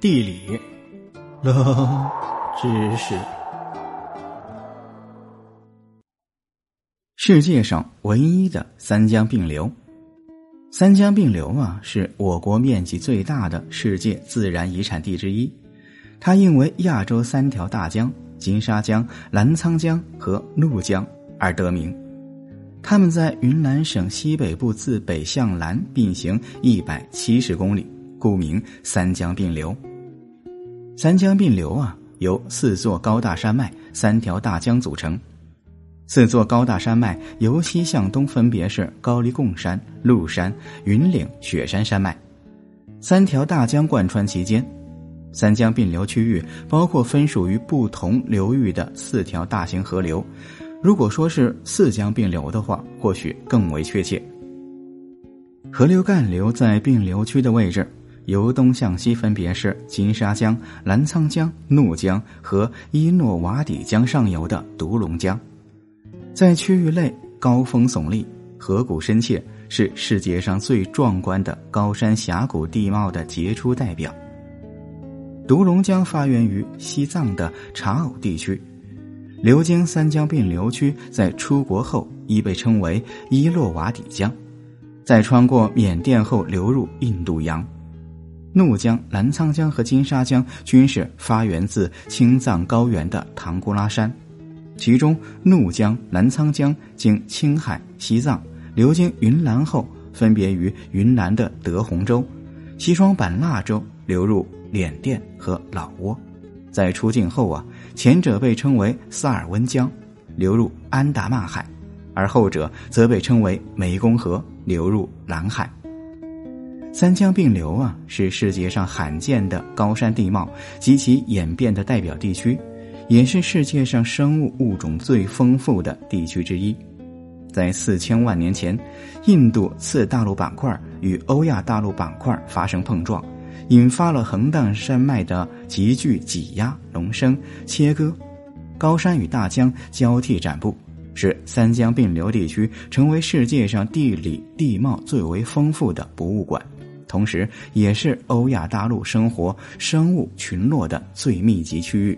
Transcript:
地理，冷知识。世界上唯一的三江并流，三江并流啊，是我国面积最大的世界自然遗产地之一。它因为亚洲三条大江——金沙江、澜沧江和怒江而得名。它们在云南省西北部自北向南并行一百七十公里，故名三江并流。三江并流啊，由四座高大山脉、三条大江组成。四座高大山脉由西向东分别是高黎贡山、麓山、云岭、雪山山脉。三条大江贯穿其间。三江并流区域包括分属于不同流域的四条大型河流。如果说是四江并流的话，或许更为确切。河流干流在并流区的位置。由东向西分别是金沙江、澜沧江、怒江和伊诺瓦底江上游的独龙江，在区域内高峰耸立，河谷深切，是世界上最壮观的高山峡谷地貌的杰出代表。独龙江发源于西藏的察偶地区，流经三江并流区，在出国后亦被称为伊洛瓦底江，在穿过缅甸后流入印度洋。怒江、澜沧江和金沙江均是发源自青藏高原的唐古拉山，其中怒江、澜沧江经青海、西藏流经云南后，分别于云南的德宏州、西双版纳州流入缅甸和老挝，在出境后啊，前者被称为萨尔温江，流入安达曼海，而后者则被称为湄公河，流入南海。三江并流啊，是世界上罕见的高山地貌及其演变的代表地区，也是世界上生物物种最丰富的地区之一。在四千万年前，印度次大陆板块与欧亚大陆板块发生碰撞，引发了横荡山脉的急剧挤压、隆升、切割，高山与大江交替展布，使三江并流地区成为世界上地理地貌最为丰富的博物馆。同时，也是欧亚大陆生活生物群落的最密集区域。